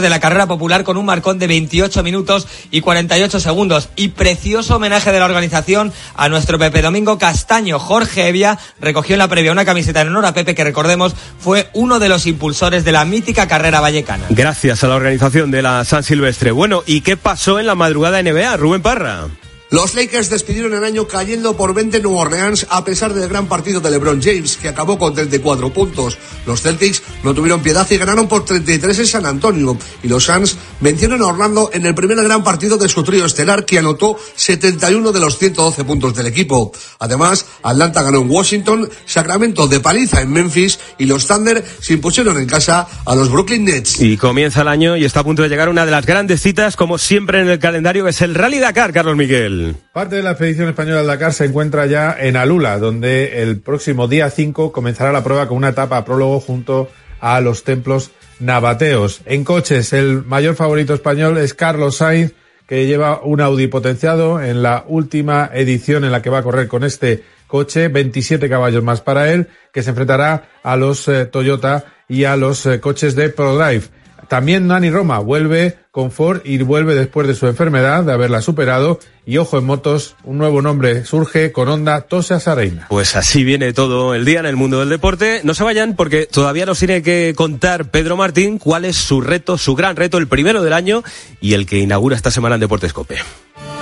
de la carrera popular con un marcón de 28 minutos y 48 segundos y precioso homenaje de la organización a nuestro Pepe Domingo Castaño. Jorge Evia recogió en la previa una camiseta en honor a Pepe que recordemos fue uno de los impulsores de la mítica carrera vallecana. Gracias a la organización de la San Silvestre. Bueno, ¿y qué pasó en la madrugada NBA, Rubén Parra? Los Lakers despidieron el año cayendo por 20 en Nueva Orleans a pesar del gran partido de LeBron James, que acabó con 34 puntos. Los Celtics no tuvieron piedad y ganaron por 33 en San Antonio. Y los Suns vencieron a Orlando en el primer gran partido de su trío estelar, que anotó 71 de los 112 puntos del equipo. Además, Atlanta ganó en Washington, Sacramento de paliza en Memphis y los Thunder se impusieron en casa a los Brooklyn Nets. Y comienza el año y está a punto de llegar una de las grandes citas, como siempre en el calendario, que es el Rally Dakar, Carlos Miguel. Parte de la expedición española al Dakar se encuentra ya en Alula, donde el próximo día 5 comenzará la prueba con una etapa prólogo junto a los templos nabateos. En coches, el mayor favorito español es Carlos Sainz, que lleva un Audi potenciado en la última edición en la que va a correr con este coche, 27 caballos más para él, que se enfrentará a los eh, Toyota y a los eh, coches de ProDrive. También Nani Roma vuelve con Ford y vuelve después de su enfermedad, de haberla superado. Y ojo en motos, un nuevo nombre surge con Honda Tosa Sareina. Pues así viene todo el día en el mundo del deporte. No se vayan porque todavía nos tiene que contar Pedro Martín cuál es su reto, su gran reto, el primero del año y el que inaugura esta semana en Deportes Cope.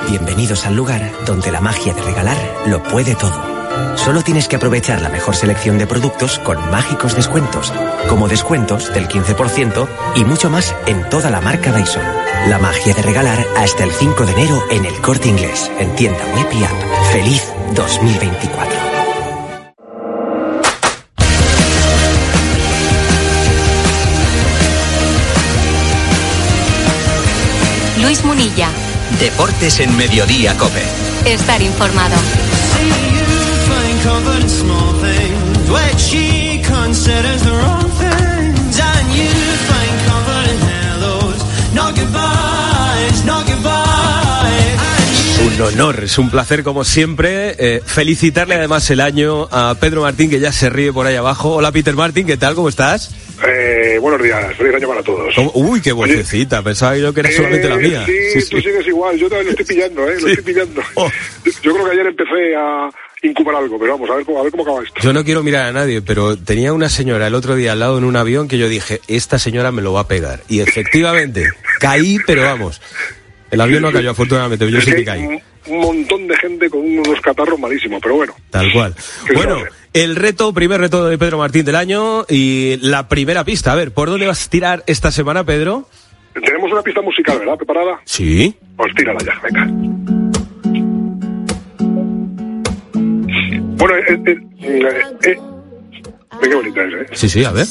Bienvenidos al lugar donde la magia de regalar lo puede todo. Solo tienes que aprovechar la mejor selección de productos con mágicos descuentos, como descuentos del 15% y mucho más en toda la marca Dyson. La magia de regalar hasta el 5 de enero en el corte inglés, en tienda web y app. ¡Feliz 2024! Luis Munilla. Deportes en Mediodía Cope. Estar informado. She considers the wrong things, and you find comfort in hellos, not goodbyes, not goodbyes. Un honor, es un placer como siempre eh, felicitarle además el año a Pedro Martín que ya se ríe por ahí abajo. Hola Peter Martín, ¿qué tal? ¿Cómo estás? Eh, buenos días, feliz año para todos. ¿Cómo? Uy, qué vocecita, pensaba yo que era solamente la mía. Sí, tú sigues igual, yo también lo estoy pillando, ¿eh? Lo estoy pillando. Oh. Yo creo que ayer empecé a incubar algo, pero vamos, a ver cómo, a ver cómo acaba esto. Yo no quiero mirar a nadie, pero tenía una señora el otro día al lado en un avión que yo dije, esta señora me lo va a pegar. Y efectivamente, caí, pero vamos. El avión no cayó, afortunadamente, yo sí que caí. un, montón de gente con unos catarros malísimos, pero bueno. Tal cual. ¿Qué Bueno, el reto, primer reto de Pedro Martín del año y la primera pista. A ver, ¿por dónde vas a tirar esta semana, Pedro? Tenemos una pista musical, ¿verdad? ¿Preparada? Sí. Pues tírala ya, venga. Bueno, eh, eh, eh, eh, qué bonita es, ¿eh? Sí, sí, a ver.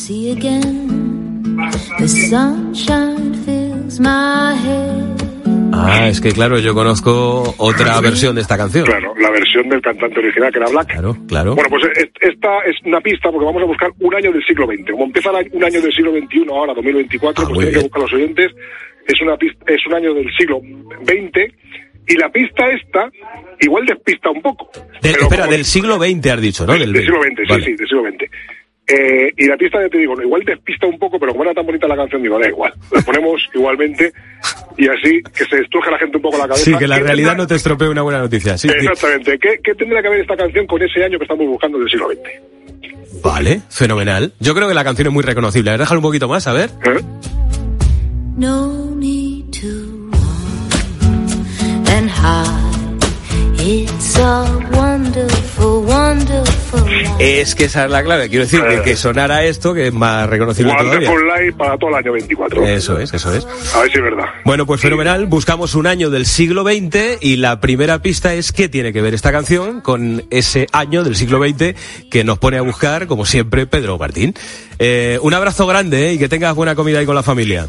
The sunshine fills my head. Ah, es que claro, yo conozco otra versión de esta canción. Claro, la versión del cantante original, que era Black. Claro, claro. Bueno, pues eh, esta es una pista porque vamos a buscar un año del siglo XX. Como empieza un año del siglo XXI ahora, 2024, Ah, pues tienen que buscar los oyentes. Es una pista, es un año del siglo XX y la pista esta igual despista un poco. Pero espera, como- del siglo XX has dicho, ¿no? del, del siglo XX, Vale. sí, sí, del siglo XX. Eh, y la pista, ya te digo, igual despista un poco, pero como era tan bonita la canción, digo, da igual. La ponemos igualmente y así que se destruje la gente un poco la cabeza. Sí, que la ¿Qué realidad tendrá- no te estropee una buena noticia. Sí, sí. Exactamente. ¿Qué, ¿Qué tendrá que ver esta canción con ese año que estamos buscando del siglo XX? Vale, fenomenal. Yo creo que la canción es muy reconocible. A ver, déjalo un poquito más, a ver. ¿Eh? No need to run and hide. It's a wonderful. Es que esa es la clave. Quiero decir, que, que sonara esto, que es más reconocible todavía. Life para todo el año 24. Eso es, eso es. A ver si es verdad. Bueno, pues fenomenal. Buscamos un año del siglo XX y la primera pista es qué tiene que ver esta canción con ese año del siglo XX que nos pone a buscar, como siempre, Pedro Martín. Eh, un abrazo grande ¿eh? y que tengas buena comida ahí con la familia.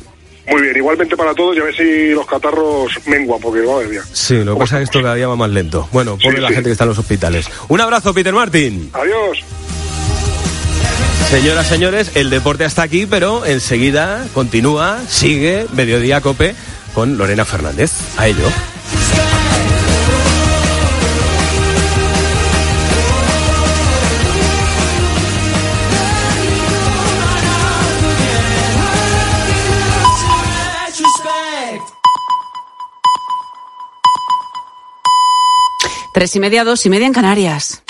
Muy bien, igualmente para todos y a ver si los catarros menguan, porque madre mía. Sí, lo que pasa es que esto cada día va más lento. Bueno, pobre Sí, la sí. gente que está en los hospitales. Un abrazo, Peter Martín. Adiós. Señoras, señores, el deporte hasta aquí, pero enseguida continúa, sigue Mediodía Cope con Lorena Fernández. A ello. Tres y media, dos y media en Canarias.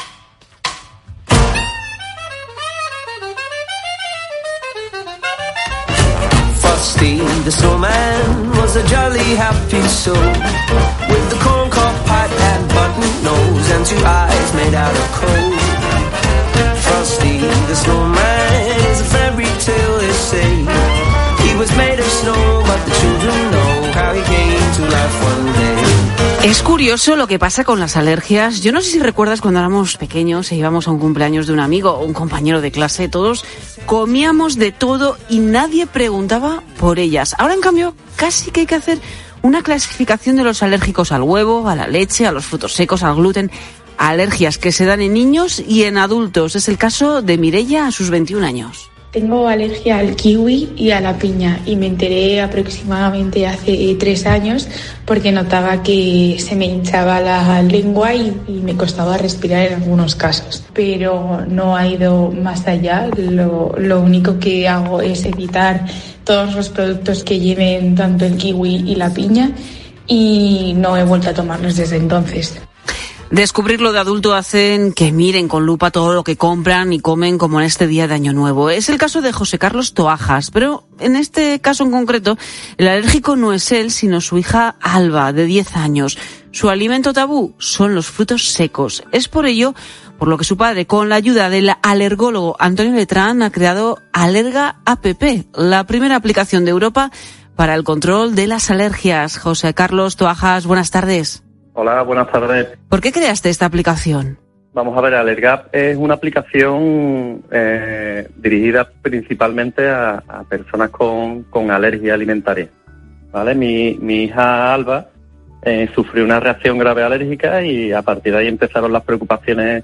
Frosty the snowman was a jolly happy soul with the corncob pipe and button nose and two eyes made out of coal. Frosty the snowman is a fairy tale they say. He was made of snow, but the children know how he came to life one day. Es curioso lo que pasa con las alergias. Yo no sé si recuerdas cuando éramos pequeños e íbamos a un cumpleaños de un amigo o un compañero de clase, todos comíamos de todo y nadie preguntaba por ellas. Ahora, en cambio, casi que hay que hacer una clasificación de los alérgicos al huevo, a la leche, a los frutos secos, al gluten. Alergias que se dan en niños y en adultos. Es el caso de Mirella a sus 21 años. Tengo alergia al kiwi y a la piña y me enteré aproximadamente hace tres años porque notaba que se me hinchaba la lengua y, y me costaba respirar en algunos casos. Pero no ha ido más allá. Lo, lo único que hago es evitar todos los productos que lleven tanto el kiwi y la piña y no he vuelto a tomarlos desde entonces. Descubrirlo de adulto hacen que miren con lupa todo lo que compran y comen como en este día de Año Nuevo. Es el caso de José Carlos Toajas, pero en este caso en concreto, el alérgico no es él, sino su hija Alba, de 10 años. Su alimento tabú son los frutos secos. Es por ello por lo que su padre, con la ayuda del alergólogo Antonio Letrán, ha creado Alerga APP, la primera aplicación de Europa para el control de las alergias. José Carlos Toajas, buenas tardes. Hola, buenas tardes. ¿Por qué creaste esta aplicación? Vamos a ver, Alergap es una aplicación eh, dirigida principalmente a, a personas con, con, alergia alimentaria. ¿vale? Mi, mi hija Alba eh, sufrió una reacción grave alérgica y a partir de ahí empezaron las preocupaciones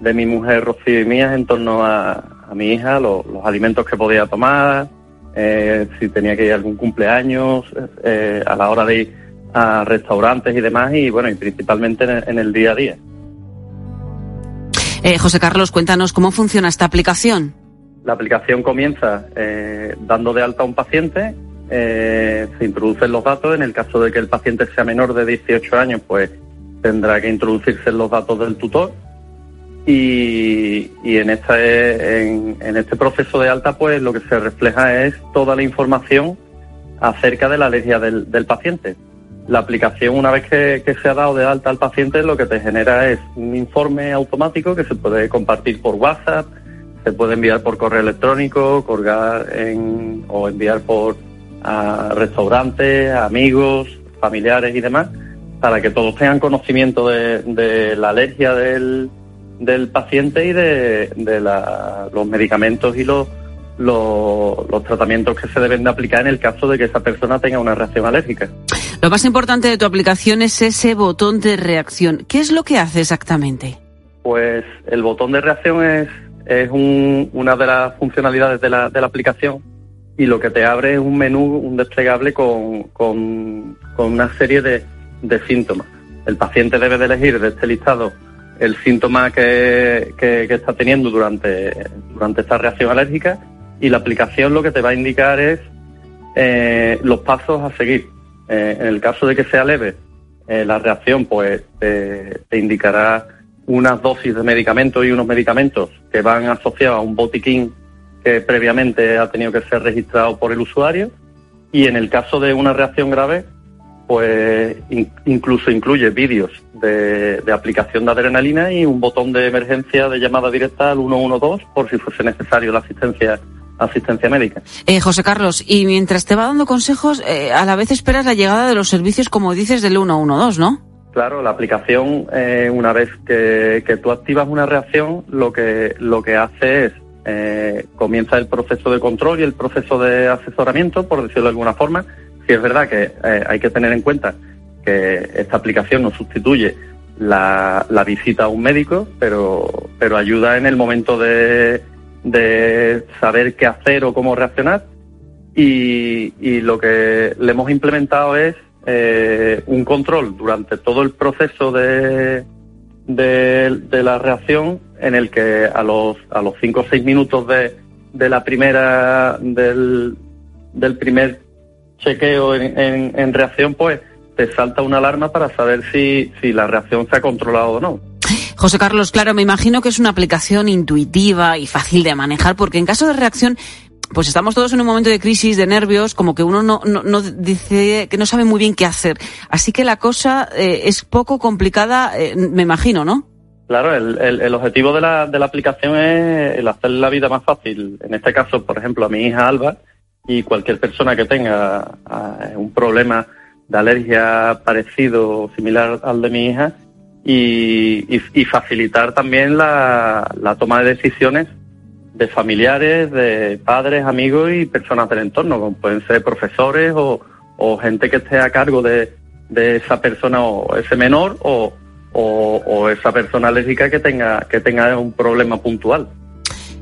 de mi mujer Rocío y mías en torno a, a mi hija, lo, los alimentos que podía tomar, eh, si tenía que ir a algún cumpleaños, eh, a la hora de ir a restaurantes y demás, y bueno, y principalmente en el, en el día a día. Eh, José Carlos, cuéntanos cómo funciona esta aplicación. La aplicación comienza eh, dando de alta a un paciente, eh, se introducen los datos, en el caso de que el paciente sea menor de 18 años, pues tendrá que introducirse los datos del tutor y, y en, esta, en, en, este proceso de alta pues lo que se refleja es toda la información acerca de la alergia del, del paciente. La aplicación una vez que, se ha dado de alta al paciente lo que te genera es un informe automático que se puede compartir por WhatsApp, se puede enviar por correo electrónico, colgar en, o enviar por a restaurantes, amigos, familiares y demás, para que todos tengan conocimiento de, de la alergia del, del paciente y de, de la, los medicamentos y los, los, los, tratamientos que se deben de aplicar en el caso de que esa persona tenga una reacción alérgica. Lo más importante de tu aplicación es ese botón de reacción. ¿Qué es lo que hace exactamente? Pues el botón de reacción es, un, una de las funcionalidades de la, aplicación y lo que te abre es un menú, un desplegable con, una serie de, síntomas. El paciente debe de elegir de este listado el síntoma que, está teniendo durante, durante esta reacción alérgica y la aplicación lo que te va a indicar es eh, los pasos a seguir. Eh, en el caso de que sea leve, eh, la reacción pues te, indicará unas dosis de medicamentos y unos medicamentos que van asociados a un botiquín que previamente ha tenido que ser registrado por el usuario. Y en el caso de una reacción grave pues in, incluso incluye vídeos de, de, aplicación de adrenalina y un botón de emergencia de llamada directa al 112 por si fuese necesario la asistencia asistencia médica. Eh, José Carlos, y mientras te va dando consejos, eh, a la vez esperas la llegada de los servicios, como dices, del 112, ¿no? Claro, la aplicación, eh, una vez que, que, tú activas una reacción, lo que, lo que hace es, comienza el proceso de control y el proceso de asesoramiento, por decirlo de alguna forma, Sí es verdad que hay que tener en cuenta que esta aplicación no sustituye la, la, visita a un médico, pero, pero ayuda en el momento de, de saber qué hacer o cómo reaccionar. Y, y lo que le hemos implementado es eh, un control durante todo el proceso de, de, la reacción en el que a los, a los cinco o seis minutos de, de la primera, del, del primer chequeo en, en, reacción, pues te salta una alarma para saber si, si la reacción se ha controlado o no. José Carlos, claro, me imagino que es una aplicación intuitiva y fácil de manejar, porque en caso de reacción, pues estamos todos en un momento de crisis, de nervios, como que uno no, no, no dice que no sabe muy bien qué hacer. Así que la cosa eh, es poco complicada, eh, me imagino, ¿no? Claro, el, el, el objetivo de la, de la aplicación es el hacer la vida más fácil. En este caso, por ejemplo, a mi hija Alba y cualquier persona que tenga eh, un problema de alergia parecido o similar al de mi hija y, y, y facilitar también la, la toma de decisiones de familiares, de padres, amigos y personas del entorno, como pueden ser profesores o, o gente que esté a cargo de, de esa persona o ese menor o, o, o esa persona alérgica que tenga, que tenga un problema puntual.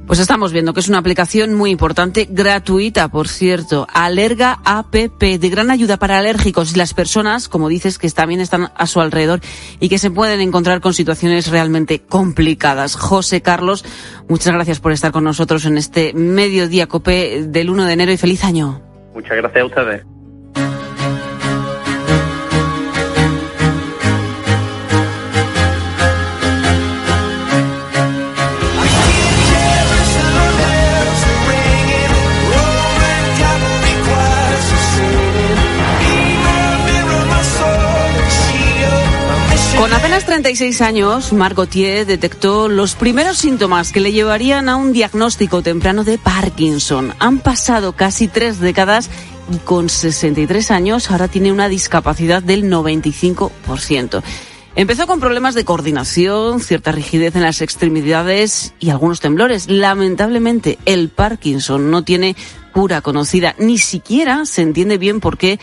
Pues estamos viendo que es una aplicación muy importante, gratuita, por cierto. Alerga APP, de gran ayuda para alérgicos y las personas, como dices, que también están a su alrededor y que se pueden encontrar con situaciones realmente complicadas. José Carlos, muchas gracias por estar con nosotros en este mediodía COPE del 1 de enero y feliz año. Muchas gracias a ustedes. 36 años, Marc Gauthier detectó los primeros síntomas que le llevarían a un diagnóstico temprano de Parkinson. Han pasado casi tres décadas y con 63 años ahora tiene una discapacidad del 95%. Empezó con problemas de coordinación, cierta rigidez en las extremidades y algunos temblores. Lamentablemente, el Parkinson no tiene cura conocida, ni siquiera se entiende bien por qué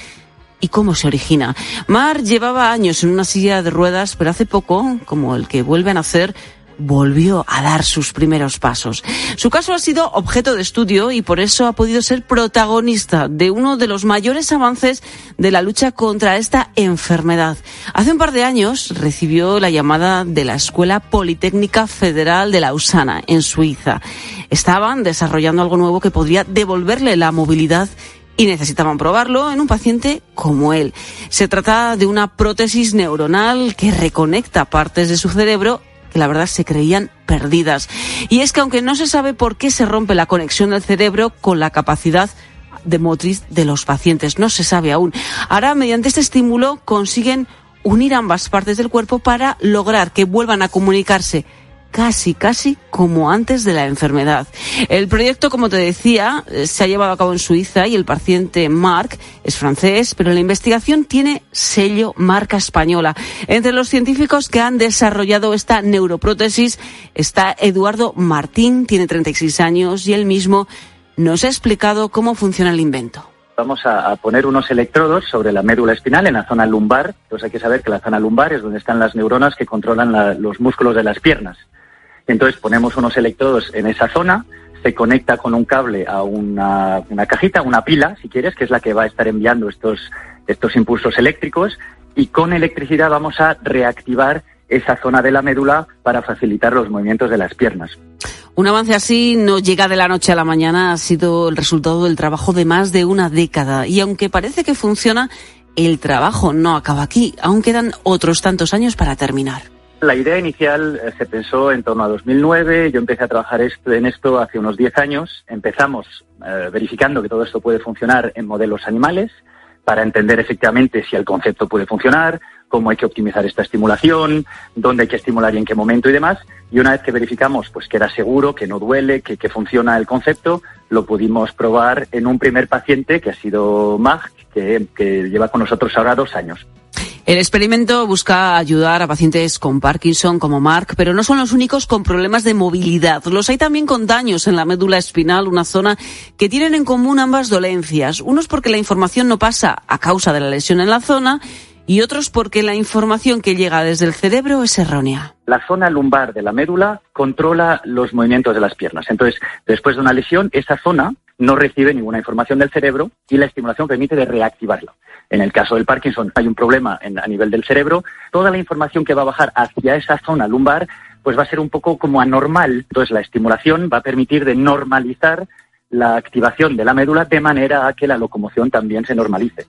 y cómo se origina. Mar llevaba años en una silla de ruedas, pero hace poco, como el que vuelve a nacer, volvió a dar sus primeros pasos. Su caso ha sido objeto de estudio y por eso ha podido ser protagonista de uno de los mayores avances de la lucha contra esta enfermedad. Hace un par de años recibió la llamada de la Escuela Politécnica Federal de Lausana, en Suiza. Estaban desarrollando algo nuevo que podría devolverle la movilidad y necesitaban probarlo en un paciente como él. Se trata de una prótesis neuronal que reconecta partes de su cerebro que la verdad se creían perdidas. Y es que aunque no se sabe por qué se rompe la conexión del cerebro con la capacidad de motriz de los pacientes, no se sabe aún. Ahora, mediante este estímulo, consiguen unir ambas partes del cuerpo para lograr que vuelvan a comunicarse casi, casi como antes de la enfermedad. El proyecto, como te decía, eh, se ha llevado a cabo en Suiza y el paciente Marc es francés, pero la investigación tiene sello marca española. Entre los científicos que han desarrollado esta neuroprótesis está Eduardo Martín, tiene 36 años y él mismo nos ha explicado cómo funciona el invento vamos a, poner unos electrodos sobre la médula espinal en la zona lumbar. Pues hay que saber que la zona lumbar es donde están las neuronas que controlan la, los músculos de las piernas. Entonces ponemos unos electrodos en esa zona, se conecta con un cable a una, una, cajita, una pila, si quieres, que es la que va a estar enviando estos, estos impulsos eléctricos, y con electricidad vamos a reactivar esa zona de la médula para facilitar los movimientos de las piernas. Un avance así no llega de la noche a la mañana, ha sido el resultado del trabajo de más de una década. Y aunque parece que funciona, el trabajo no acaba aquí. Aún quedan otros tantos años para terminar. La idea inicial eh, se pensó en torno a 2009. Yo empecé a trabajar en esto hace unos 10 años. Empezamos eh, verificando que todo esto puede funcionar en modelos animales para entender efectivamente si el concepto puede funcionar, cómo hay que optimizar esta estimulación, dónde hay que estimular y en qué momento y demás. Y una vez que verificamos pues que era seguro, que no duele, que, que funciona el concepto, lo pudimos probar en un primer paciente que ha sido Mag, que lleva con nosotros ahora dos años. El experimento busca ayudar a pacientes con Parkinson como Mark, pero no son los únicos con problemas de movilidad. Los hay también con daños en la médula espinal, una zona que tienen en común ambas dolencias. Unos porque la información no pasa a causa de la lesión en la zona y otros porque la información que llega desde el cerebro es errónea. La zona lumbar de la médula controla los movimientos de las piernas. Entonces, después de una lesión, esa zona no recibe ninguna información del cerebro y la estimulación permite de reactivarlo. En el caso del Parkinson hay un problema en, a nivel del cerebro, toda la información que va a bajar hacia esa zona lumbar pues va a ser un poco como anormal. Entonces la estimulación va a permitir de normalizar la activación de la médula de manera a que la locomoción también se normalice.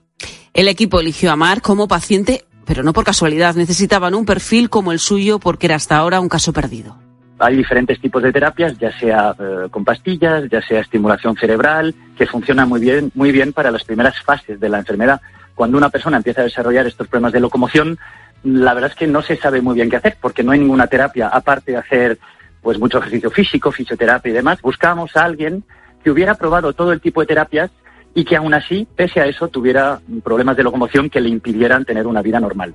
El equipo eligió a Mark como paciente, pero no por casualidad. Necesitaban un perfil como el suyo porque era hasta ahora un caso perdido. Hay diferentes tipos de terapias, ya sea eh, con pastillas, ya sea estimulación cerebral, que funcionan muy bien, muy bien para las primeras fases de la enfermedad. Cuando una persona empieza a desarrollar estos problemas de locomoción, la verdad es que no se sabe muy bien qué hacer, porque no hay ninguna terapia, aparte de hacer pues mucho ejercicio físico, fisioterapia y demás. Buscábamos a alguien que hubiera probado todo el tipo de terapias y que aún así, pese a eso, tuviera problemas de locomoción que le impidieran tener una vida normal.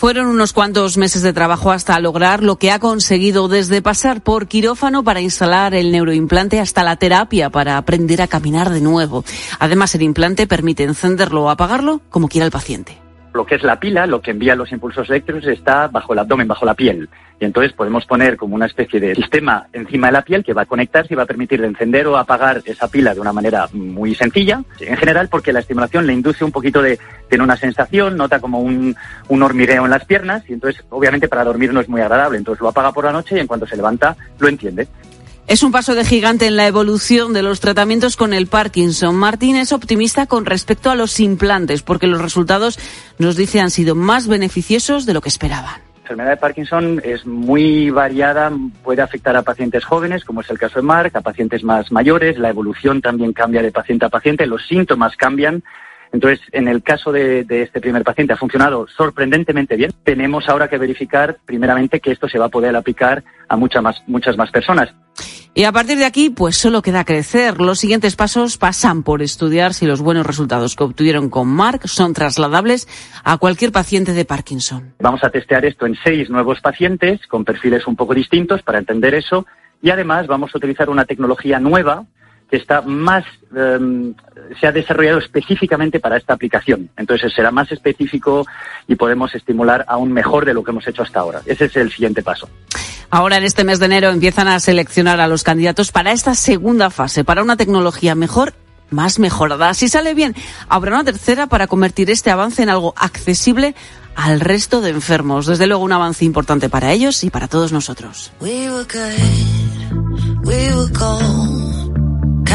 Fueron unos cuantos meses de trabajo hasta lograr lo que ha conseguido desde pasar por quirófano para instalar el neuroimplante hasta la terapia para aprender a caminar de nuevo. Además, el implante permite encenderlo o apagarlo como quiera el paciente. Lo que es la pila, lo que envía los impulsos eléctricos, está bajo el abdomen, bajo la piel. Y entonces podemos poner como una especie de sistema encima de la piel que va a conectarse y va a permitir de encender o apagar esa pila de una manera muy sencilla. En general, porque la estimulación le induce un poquito de, tiene una sensación, nota como un, un hormigueo en las piernas y entonces obviamente para dormir no es muy agradable. Entonces lo apaga por la noche y en cuanto se levanta lo entiende. Es un paso de gigante en la evolución de los tratamientos con el Parkinson. Martín es optimista con respecto a los implantes porque los resultados, nos dice, han sido más beneficiosos de lo que esperaban. La enfermedad de Parkinson es muy variada, puede afectar a pacientes jóvenes, como es el caso de Mark, a pacientes más mayores, la evolución también cambia de paciente a paciente, los síntomas cambian. Entonces, en el caso de, este primer paciente ha funcionado sorprendentemente bien. Tenemos ahora que verificar, primeramente, que esto se va a poder aplicar a muchas más, muchas más personas. Y a partir de aquí, pues solo queda crecer. Los siguientes pasos pasan por estudiar si los buenos resultados que obtuvieron con Mark son trasladables a cualquier paciente de Parkinson. Vamos a testear esto en seis nuevos pacientes con perfiles un poco distintos para entender eso. Y además vamos a utilizar una tecnología nueva que está más, um, se ha desarrollado específicamente para esta aplicación. Entonces será más específico y podemos estimular aún mejor de lo que hemos hecho hasta ahora. Ese es el siguiente paso. Ahora en este mes de enero empiezan a seleccionar a los candidatos para esta segunda fase, para una tecnología mejor más mejorada. Si sale bien, habrá una tercera para convertir este avance en algo accesible al resto de enfermos. Desde luego un avance importante para ellos y para todos nosotros. We were good, we were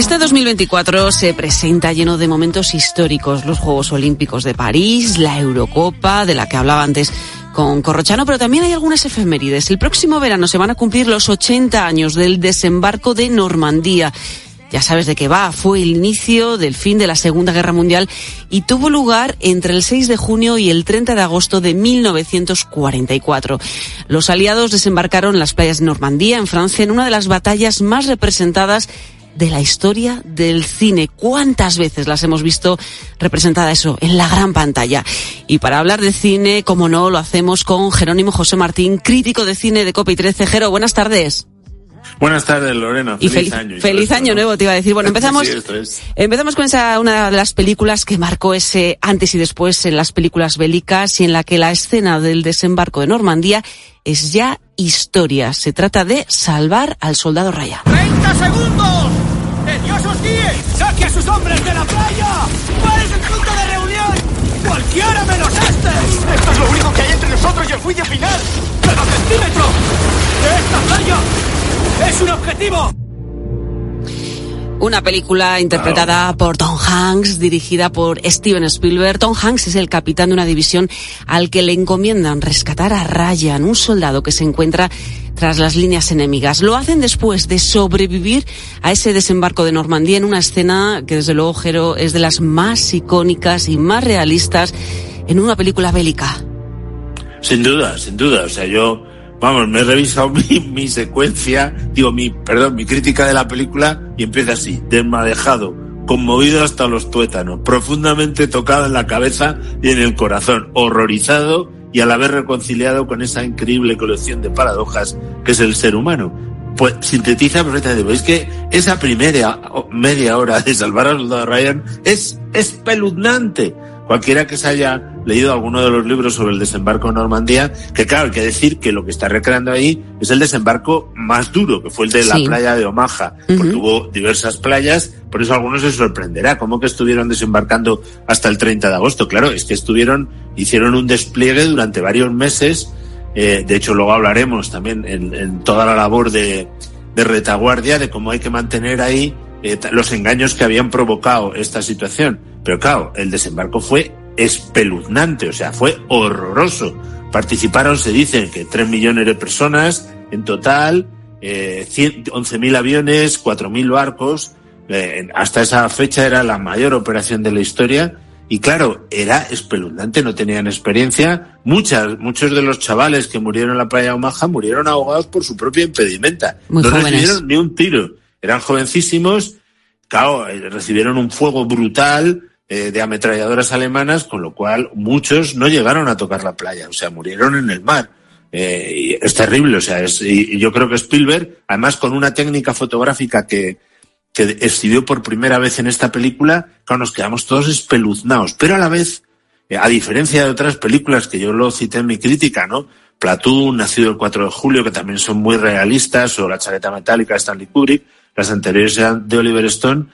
Este 2024 se presenta lleno de momentos históricos, los Juegos Olímpicos de París, la Eurocopa, de la que hablaba antes con Corrochano, pero también hay algunas efemérides. El próximo verano se van a cumplir los 80 años del desembarco de Normandía. Ya sabes de qué va, fue el inicio del fin de la Segunda Guerra Mundial y tuvo lugar entre el 6 de junio y el 30 de agosto de 1944. Los aliados desembarcaron en las playas de Normandía, en Francia, en una de las batallas más representadas de la historia del cine. ¿Cuántas veces las hemos visto representada eso en la gran pantalla? Y para hablar de cine, como no, lo hacemos con Jerónimo José Martín, crítico de cine de Copa y 13. Jero, buenas tardes. Buenas tardes, Lorena. Y Feliz, fel año. y feliz año nuevo, te iba a decir. Bueno, empezamos, Sí, es. empezamos con esa, una de las películas que marcó ese antes y después en las películas bélicas y en la que la escena del desembarco de Normandía es ya historia. Se trata de salvar al soldado Raya. ¡30 segundos! ¡Que Dios os guíe! ¡Saque a sus hombres de la playa! ¿Cuál es el punto de reunión? ¡Cualquiera menos este! ¡Esto es lo único que hay entre nosotros y el juicio final! ¡Cada centímetro de esta playa es un objetivo! Una película interpretada por Tom Hanks, dirigida por Steven Spielberg. Tom Hanks es el capitán de una división al que le encomiendan rescatar a Ryan, un soldado que se encuentra tras las líneas enemigas. Lo hacen después de sobrevivir a ese desembarco de Normandía en una escena que desde luego, Jero, es de las más icónicas y más realistas en una película bélica. Sin duda, sin duda. O sea, yo, vamos, me he revisado mi, secuencia, digo, mi, perdón, mi crítica de la película y empieza así, desmadejado, conmovido hasta los tuétanos, profundamente tocado en la cabeza y en el corazón, horrorizado y a la vez reconciliado con esa increíble colección de paradojas que es el ser humano. Pues sintetiza perfectamente. Veis que esa primera media hora de salvar al soldado Ryan es espeluznante cualquiera que se haya leído alguno de los libros sobre el desembarco en Normandía, que claro, hay que decir que lo que está recreando ahí es el desembarco más duro, que fue el de la Sí. playa de Omaha, porque hubo diversas playas, por eso a algunos se sorprenderá, ¿cómo que estuvieron desembarcando hasta el 30 de agosto? Claro, es que estuvieron, hicieron un despliegue durante varios meses, eh, de hecho luego hablaremos también en, en toda la labor de, de retaguardia, de cómo hay que mantener ahí eh, los engaños que habían provocado esta situación. Pero claro, el desembarco fue espeluznante, o sea, fue horroroso. Participaron, se dice, que 3 millones de personas en total, eh, 100 11.000 aviones, 4.000 barcos. Eh, hasta esa fecha era la mayor operación de la historia. Y claro, era espeluznante, no tenían experiencia. Muchas, muchos de los chavales que murieron en la playa de Omaha murieron ahogados por su propia impedimenta. Muy no jóvenes. recibieron ni un tiro. Eran jovencísimos, claro, eh, recibieron un fuego brutal eh, de ametralladoras alemanas, con lo cual muchos no llegaron a tocar la playa, o sea, murieron en el mar. Eh, y es terrible, o sea, es, y, yo creo que Spielberg, además con una técnica fotográfica que, que exhibió por primera vez en esta película, claro, nos quedamos todos espeluznados, pero a la vez, a diferencia de otras películas que yo lo cité en mi crítica, ¿no? Platoon, Nacido el 4 de julio, que también son muy realistas, o La chaqueta metálica de Stanley Kubrick, las anteriores eran de Oliver Stone,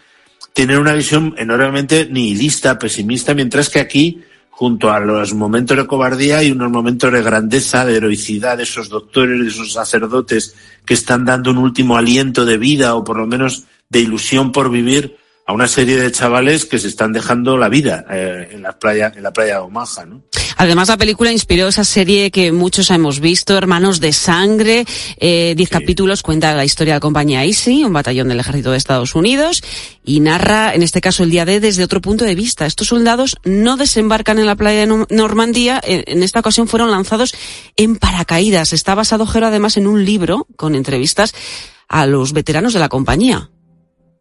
tienen una visión enormemente nihilista, pesimista, mientras que aquí, junto a los momentos de cobardía, hay unos momentos de grandeza, de heroicidad de esos doctores, de esos sacerdotes que están dando un último aliento de vida o por lo menos de ilusión por vivir a una serie de chavales que se están dejando la vida eh, en la playa, en la playa de Omaha, ¿no? Además, la película inspiró esa serie que muchos hemos visto, Hermanos de Sangre. Eh, diez capítulos cuenta la historia de la compañía Easy, un batallón del ejército de Estados Unidos, y narra, en este caso, el día D desde otro punto de vista. Estos soldados no desembarcan en la playa de Nor- Normandía, en, en esta ocasión fueron lanzados en paracaídas. Está basado, Jero, además, en un libro con entrevistas a los veteranos de la compañía.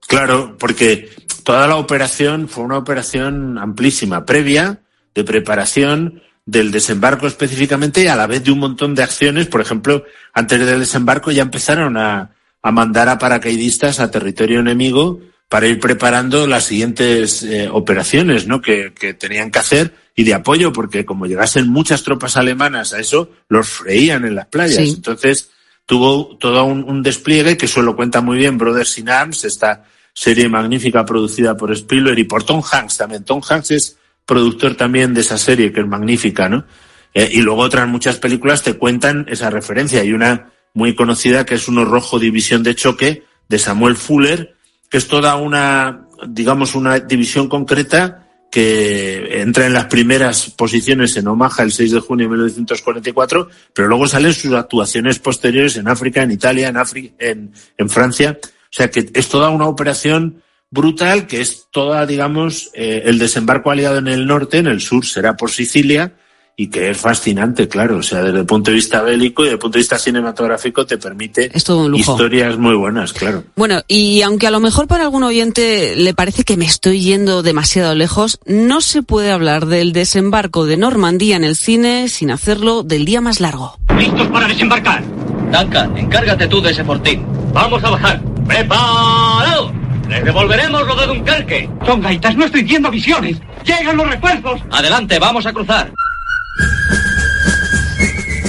Claro, porque toda la operación fue una operación amplísima, previa, de preparación del desembarco específicamente y a la vez de un montón de acciones. Por ejemplo, antes del desembarco ya empezaron a, a mandar a paracaidistas a territorio enemigo para ir preparando las siguientes eh, operaciones ¿no? que, que tenían que hacer y de apoyo, porque como llegasen muchas tropas alemanas a eso, los freían en las playas. Sí. Entonces tuvo todo un, despliegue que eso lo cuenta muy bien Brothers in Arms, esta serie magnífica producida por Spielberg y por Tom Hanks también. Tom Hanks es productor también de esa serie que es magnífica, ¿no? Eh, y luego otras muchas películas te cuentan esa referencia. Hay una muy conocida que es Uno Rojo División de Choque de Samuel Fuller, que es toda una, digamos, una división concreta que entra en las primeras posiciones en Omaha el 6 de junio de 1944, pero luego salen sus actuaciones posteriores en África, en Italia, en, Afri- en, en Francia. O sea que es toda una operación brutal, que es toda, digamos, eh, el desembarco aliado en el norte, en el sur será por Sicilia, y que es fascinante, claro. O sea, desde el punto de vista bélico y desde el punto de vista cinematográfico te permite Es todo un lujo. historias muy buenas, claro. Bueno, y aunque a lo mejor para algún oyente le parece que me estoy yendo demasiado lejos, no se puede hablar del desembarco de Normandía en el cine sin hacerlo del día más largo. ¿Listos para desembarcar? Duncan, encárgate tú de ese fortín. Vamos a bajar. ¡Preparado! Les devolveremos lo de Dunkerque. Son gaitas, no estoy viendo visiones. ¡Llegan los refuerzos! Adelante, vamos a cruzar.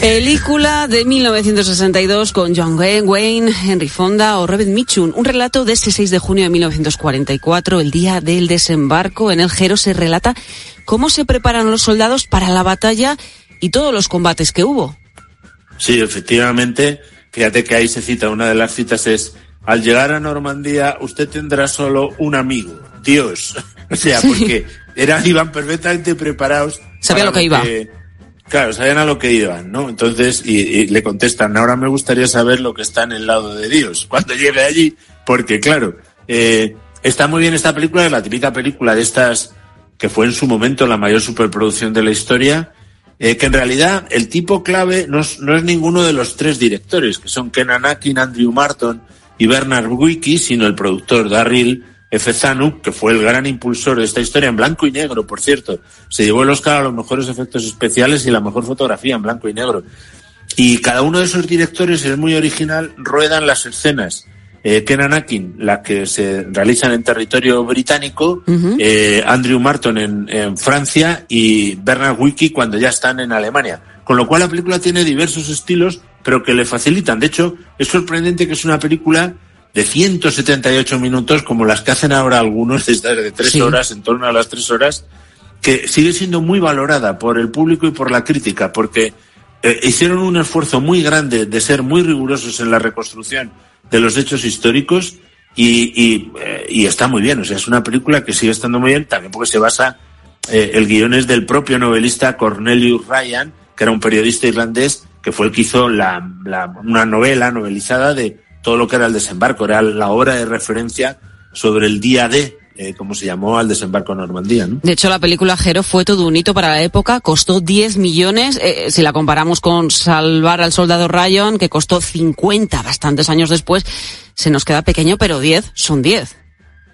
Película de 1962 con John Wayne, Henry Fonda o Robert Mitchum. Un relato de ese 6 de junio de 1944, el día del desembarco. En el Jero se relata cómo se preparan los soldados para la batalla y todos los combates que hubo. Sí, efectivamente. Fíjate que ahí se cita, una de las citas es, al llegar a Normandía usted tendrá solo un amigo, Dios. O sea, Sí. porque eran, iban perfectamente preparados. Sabía lo que iba. Claro, sabían a lo que iban, ¿no? Entonces, y, le contestan, ahora me gustaría saber lo que está en el lado de Dios cuando llegue allí, porque claro, eh, está muy bien esta película, es la típica película de estas que fue en su momento la mayor superproducción de la historia, eh, que en realidad el tipo clave no es, no es ninguno de los tres directores, que son Ken Anakin, Andrew Marton y Bernard Wicki, sino el productor Darryl F. Zanuck, que fue el gran impulsor de esta historia en blanco y negro, por cierto. Se llevó el Oscar a los mejores efectos especiales y la mejor fotografía en blanco y negro. Y cada uno de esos directores es muy original, ruedan las escenas eh, Kenan Akin, las que se realizan en territorio británico, eh, Andrew Martin en, en Francia y Bernard Wiki cuando ya están en Alemania. Con lo cual la película tiene diversos estilos, pero que le facilitan. De hecho, es sorprendente que es una película de 178 minutos, como las que hacen ahora algunos, desde de tres Sí. horas, en torno a las tres horas, que sigue siendo muy valorada por el público y por la crítica, porque eh, hicieron un esfuerzo muy grande de ser muy rigurosos en la reconstrucción de los hechos históricos y, y, eh, y está muy bien. O sea, es una película que sigue estando muy bien, también porque se basa, eh, el guion es del propio novelista Cornelius Ryan, que era un periodista irlandés, que fue el que hizo la, la- una novela novelizada de todo lo que era el desembarco, era la obra de referencia sobre el día D, eh, como se llamó al desembarco en Normandía. ¿no? De hecho, la película Jero fue todo un hito para la época, costó 10 millones, eh, si la comparamos con Salvar al Soldado Ryan, que costó 50 bastantes años después, se nos queda pequeño, pero 10 son 10.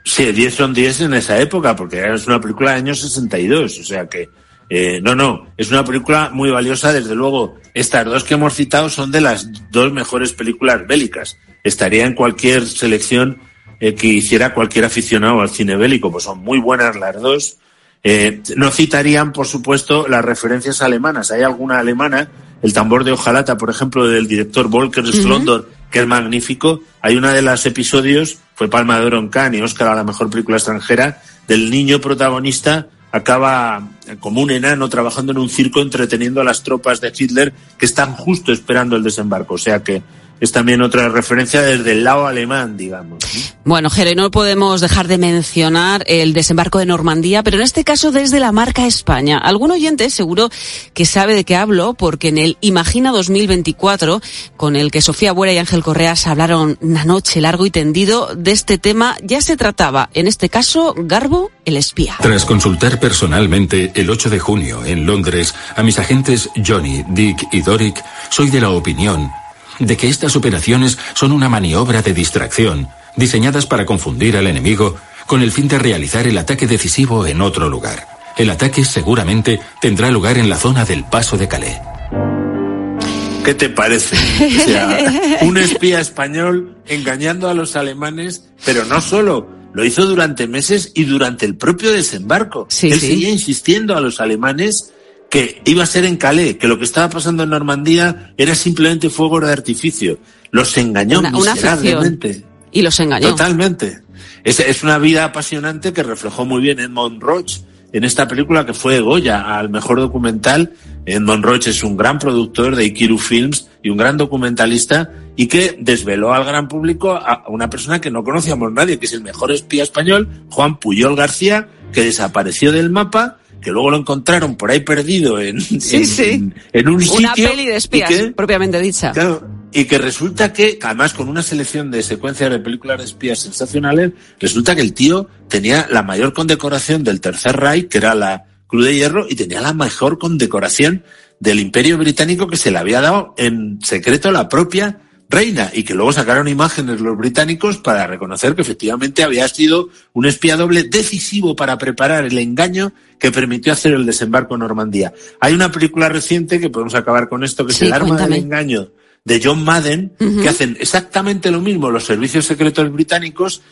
Sí, 10 son 10 en esa época, porque es una película de años 62, o sea que... eh, no, no, es una película muy valiosa, desde luego. Estas dos que hemos citado son de las dos mejores películas bélicas. Estaría en cualquier selección eh, que hiciera cualquier aficionado al cine bélico, pues son muy buenas las dos. Eh, no citarían, por supuesto, las referencias alemanas. Hay alguna alemana, el tambor de hojalata, por ejemplo, del director Volker Ujú. Schlondor, que es magnífico. Hay una de las episodios, fue Palma de Oro en Cannes y Oscar a la mejor película extranjera, del niño protagonista acaba como un enano trabajando en un circo entreteniendo a las tropas de Hitler que están justo esperando el desembarco. O sea que es también otra referencia desde el lado alemán, digamos. ¿no? Bueno, Jero, y no podemos dejar de mencionar el desembarco de Normandía, pero en este caso desde la marca España. Algún oyente seguro que sabe de qué hablo, porque en el Imagina 2024, con el que Sofía Buera y Ángel Correas hablaron una noche largo y tendido de este tema, ya se trataba, en este caso, Garbo, el espía. Tras consultar personalmente el 8 de junio en Londres a mis agentes Johnny, Dick y Doric, soy de la opinión de que estas operaciones son una maniobra de distracción, diseñadas para confundir al enemigo con el fin de realizar el ataque decisivo en otro lugar. El ataque seguramente tendrá lugar en la zona del Paso de Calais. ¿Qué te parece? O sea, un espía español engañando a los alemanes, pero no solo, lo hizo durante meses y durante el propio desembarco. Él sí. seguía insistiendo a los alemanes que iba a ser en Calais, que lo que estaba pasando en Normandía era simplemente fuego de artificio. Los engañó Una- una miserablemente. Y los engañó. Totalmente. Es, es una vida apasionante que reflejó muy bien Edmond Roche en esta película que fue Goya al mejor documental. Edmond Roche es un gran productor de Ikiru Films y un gran documentalista y que desveló al gran público a una persona que no conocíamos nadie, que es el mejor espía español, Juan Puyol García, que desapareció del mapa, que luego lo encontraron por ahí perdido en, Sí, en- sí. en- en un sitio. Una peli de espías, que- propiamente dicha. Claro, y que resulta que, además con una selección de secuencias de películas de espías sensacionales, resulta que el tío tenía la mayor condecoración del Tercer Reich, que era la Cruz de Hierro, y tenía la mejor condecoración del Imperio Británico que se le había dado en secreto a la propia reina, y que luego sacaron imágenes los británicos para reconocer que efectivamente había sido un espía doble decisivo para preparar el engaño que permitió hacer el desembarco en Normandía. Hay una película reciente que podemos acabar con esto, que Sí, es El arma cuéntame. del engaño de John Madden, que hacen exactamente lo mismo los servicios secretos británicos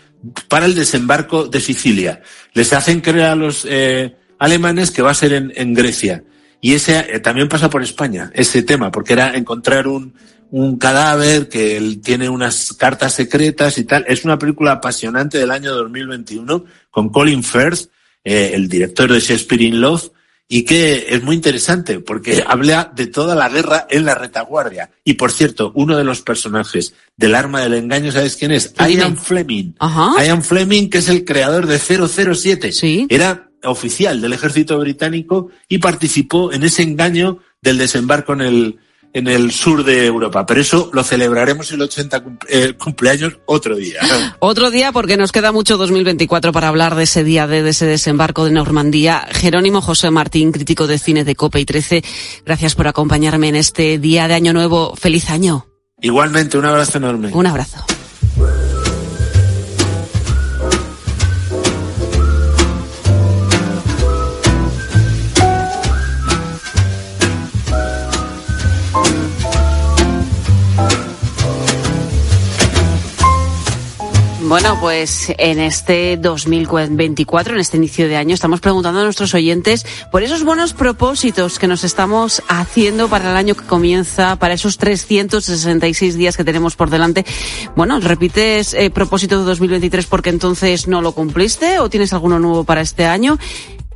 para el desembarco de Sicilia. Les hacen creer a los eh, alemanes que va a ser en, en Grecia. Y ese eh, también pasa por España, ese tema, porque era encontrar un, un cadáver que él tiene unas cartas secretas y tal. Es una película apasionante del año 2021 con Colin Firth, eh, el director de Shakespeare in Love, y que es muy interesante porque habla de toda la guerra en la retaguardia. Y por cierto, uno de los personajes del arma del engaño, ¿sabes quién es? Ian Fleming. Ian Fleming, que es el creador de 007. Era oficial del ejército británico y participó en ese engaño del desembarco en el, en el sur de Europa. Pero eso lo celebraremos el 80 cum- eh, cumpleaños otro día. Otro día, porque nos queda mucho 2024 para hablar de ese día D, de ese desembarco de Normandía. Jerónimo José Martín, crítico de cine de Copa y 13, gracias por acompañarme en este día de Año Nuevo. Feliz año. Igualmente, un abrazo enorme. Un abrazo. Bueno, pues en este 2024, en este inicio de año, estamos preguntando a nuestros oyentes por esos buenos propósitos que nos estamos haciendo para el año que comienza, para esos 366 días que tenemos por delante. Bueno, ¿repites eh, propósito de 2023 porque entonces no lo cumpliste o tienes alguno nuevo para este año?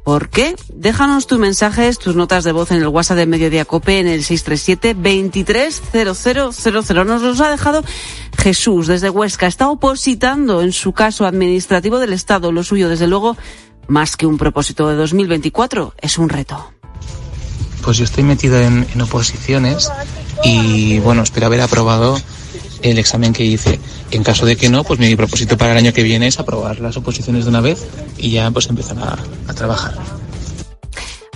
¿Por qué? Déjanos tus mensajes, tus notas de voz en el WhatsApp de Mediodía Cope en el 637-230000. Nos los ha dejado Jesús desde Huesca. Está opositando en su caso administrativo del Estado. Lo suyo, desde luego, más que un propósito de 2024, es un reto. Pues yo estoy metido en, en oposiciones y bueno, espero haber aprobado el examen que hice. En caso de que no, pues mi propósito para el año que viene es aprobar las oposiciones de una vez y ya pues empezar a, a trabajar.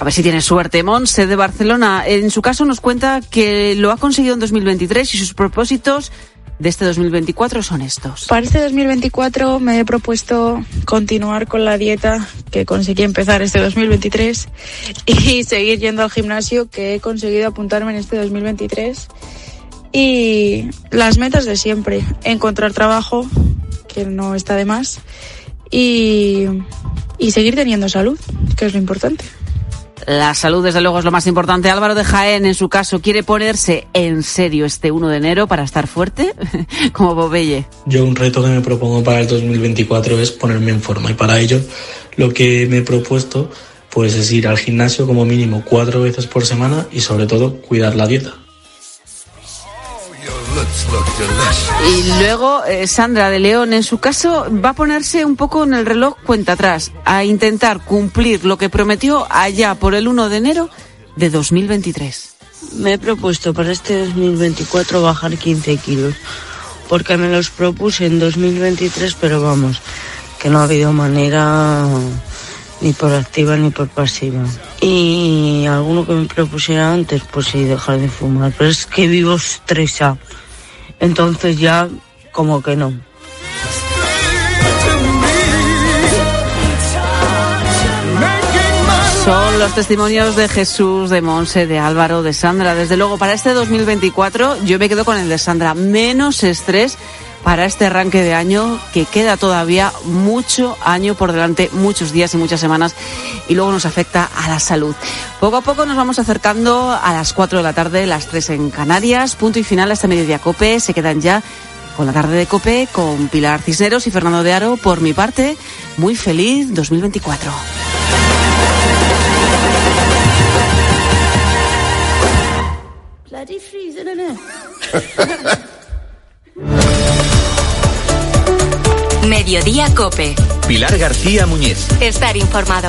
A ver si tiene suerte. Monse de Barcelona, en su caso nos cuenta que lo ha conseguido en 2023 y sus propósitos de este 2024 son estos. Para este 2024 me he propuesto continuar con la dieta que conseguí empezar este 2023 y seguir yendo al gimnasio que he conseguido apuntarme en este 2023 y las metas de siempre, encontrar trabajo, que no está de más, y, y seguir teniendo salud, que es lo importante. La salud, desde luego, es lo más importante. Álvaro de Jaén, en su caso, quiere ponerse en serio este 1 de enero para estar fuerte, como Bobelle. Yo un reto que me propongo para el 2024 es ponerme en forma y para ello lo que me he propuesto pues es ir al gimnasio como mínimo cuatro veces por semana y sobre todo cuidar la dieta. Y luego eh, Sandra de León, en su caso, va a ponerse un poco en el reloj cuenta atrás, a intentar cumplir lo que prometió allá por el 1 de enero de 2023. Me he propuesto para este 2024 bajar 15 kilos, porque me los propuse en 2023, pero vamos, que no ha habido manera ni por activa ni por pasiva. Y alguno que me propusiera antes, pues sí, dejar de fumar, pero es que vivo estresado. Entonces ya como que no. Son los testimonios de Jesús, de Monse, de Álvaro, de Sandra. Desde luego, para este 2024 yo me quedo con el de Sandra. Menos estrés para este arranque de año que queda todavía mucho año por delante, muchos días y muchas semanas y luego nos afecta a la salud. Poco a poco nos vamos acercando a las 4 de la tarde, las 3 en Canarias, punto y final hasta mediodía cope, se quedan ya con la tarde de cope con Pilar Cisneros y Fernando de Aro. Por mi parte, muy feliz 2024. Mediodía Cope. Pilar García Muñiz. Estar informado.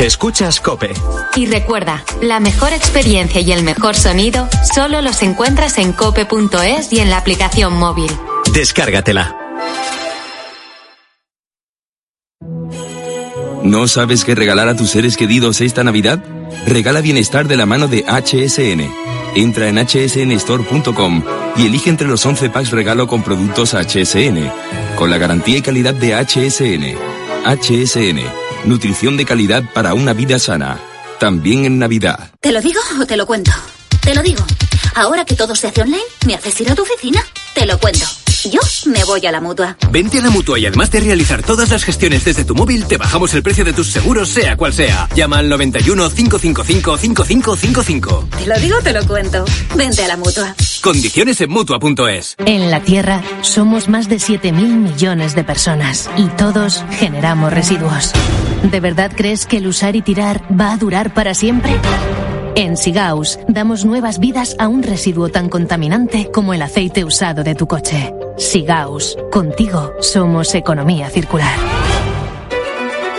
Escuchas Cope. Y recuerda, la mejor experiencia y el mejor sonido solo los encuentras en cope.es y en la aplicación móvil. Descárgatela. ¿No sabes qué regalar a tus seres queridos esta Navidad? Regala bienestar de la mano de HSN. Entra en hsnstore.com y elige entre los 11 packs regalo con productos HSN, con la garantía y calidad de HSN. HSN, nutrición de calidad para una vida sana, también en Navidad. ¿Te lo digo o te lo cuento? Te lo digo. Ahora que todo se hace online, ¿me haces ir a tu oficina? Te lo cuento. Yo me voy a la mutua. Vente a la mutua y además de realizar todas las gestiones desde tu móvil, te bajamos el precio de tus seguros, sea cual sea. Llama al 91 555 5555. Te lo digo, te lo cuento. Vente a la mutua. Condiciones en mutua.es. En la Tierra somos más de 7.000 millones de personas y todos generamos residuos. ¿De verdad crees que el usar y tirar va a durar para siempre? En Sigaus damos nuevas vidas a un residuo tan contaminante como el aceite usado de tu coche. Sigaus, contigo somos economía circular.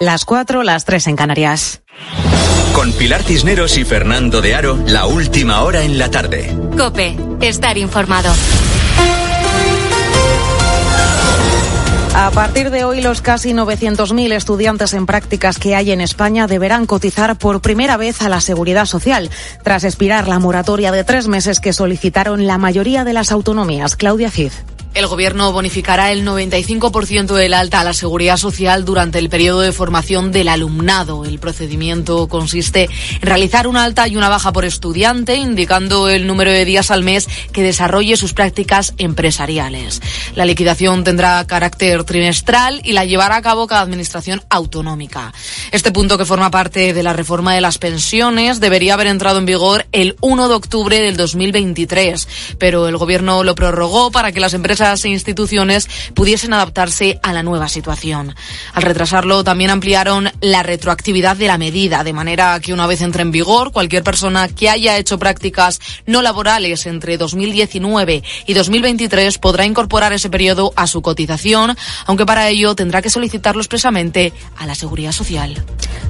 Las cuatro, las tres en Canarias. Con Pilar Cisneros y Fernando de Aro, la última hora en la tarde. Cope, estar informado. A partir de hoy, los casi 900.000 estudiantes en prácticas que hay en España deberán cotizar por primera vez a la seguridad social, tras expirar la moratoria de tres meses que solicitaron la mayoría de las autonomías. Claudia Cid. El Gobierno bonificará el 95% del alta a la seguridad social durante el periodo de formación del alumnado. El procedimiento consiste en realizar una alta y una baja por estudiante, indicando el número de días al mes que desarrolle sus prácticas empresariales. La liquidación tendrá carácter trimestral y la llevará a cabo cada administración autonómica. Este punto, que forma parte de la reforma de las pensiones, debería haber entrado en vigor el 1 de octubre del 2023, pero el Gobierno lo prorrogó para que las empresas e instituciones pudiesen adaptarse a la nueva situación. Al retrasarlo, también ampliaron la retroactividad de la medida, de manera que una vez entre en vigor, cualquier persona que haya hecho prácticas no laborales entre 2019 y 2023 podrá incorporar ese periodo a su cotización, aunque para ello tendrá que solicitarlo expresamente a la Seguridad Social.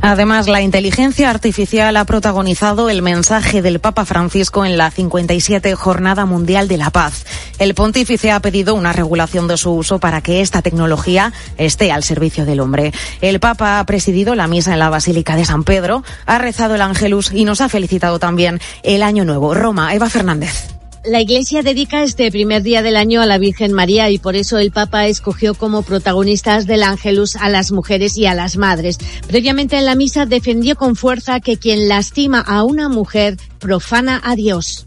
Además, la inteligencia artificial ha protagonizado el mensaje del Papa Francisco en la 57 Jornada Mundial de la Paz. El pontífice ha pedido una regulación de su uso para que esta tecnología esté al servicio del hombre. El Papa ha presidido la misa en la Basílica de San Pedro, ha rezado el Ángelus y nos ha felicitado también el Año Nuevo. Roma, Eva Fernández. La Iglesia dedica este primer día del año a la Virgen María y por eso el Papa escogió como protagonistas del Ángelus a las mujeres y a las madres. Previamente en la misa defendió con fuerza que quien lastima a una mujer profana a Dios.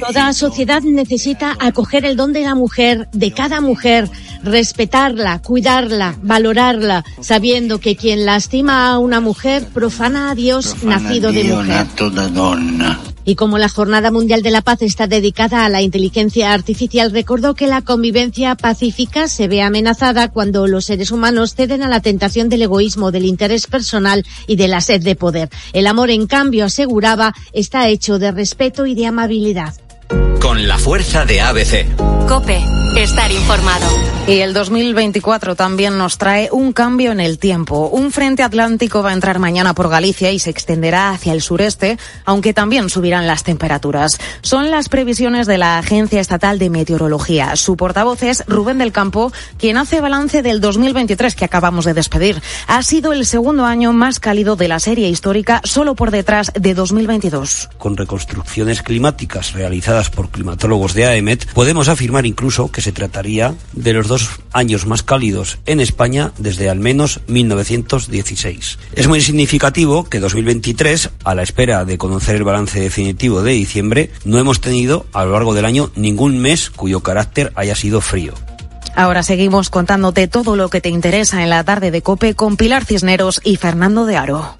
Toda sociedad necesita acoger el don de la mujer, de cada mujer, respetarla, cuidarla, valorarla, sabiendo que quien lastima a una mujer profana a Dios nacido de mujer. Y como la Jornada Mundial de la Paz está dedicada a la inteligencia artificial, recordó que la convivencia pacífica se ve amenazada cuando los seres humanos ceden a la tentación del egoísmo, del interés personal y de la sed de poder. El amor, en cambio, aseguraba, está hecho de respeto y de amabilidad. Con la fuerza de ABC. Cope, estar informado. Y el 2024 también nos trae un cambio en el tiempo. Un frente atlántico va a entrar mañana por Galicia y se extenderá hacia el sureste, aunque también subirán las temperaturas. Son las previsiones de la Agencia Estatal de Meteorología. Su portavoz es Rubén del Campo, quien hace balance del 2023 que acabamos de despedir. Ha sido el segundo año más cálido de la serie histórica, solo por detrás de 2022. Con reconstrucciones climáticas realizadas por climatólogos de AEMET, podemos afirmar incluso que se trataría de los dos años más cálidos en España desde al menos 1916. Es muy significativo que 2023, a la espera de conocer el balance definitivo de diciembre, no hemos tenido a lo largo del año ningún mes cuyo carácter haya sido frío. Ahora seguimos contándote todo lo que te interesa en la tarde de Cope con Pilar Cisneros y Fernando de Aro.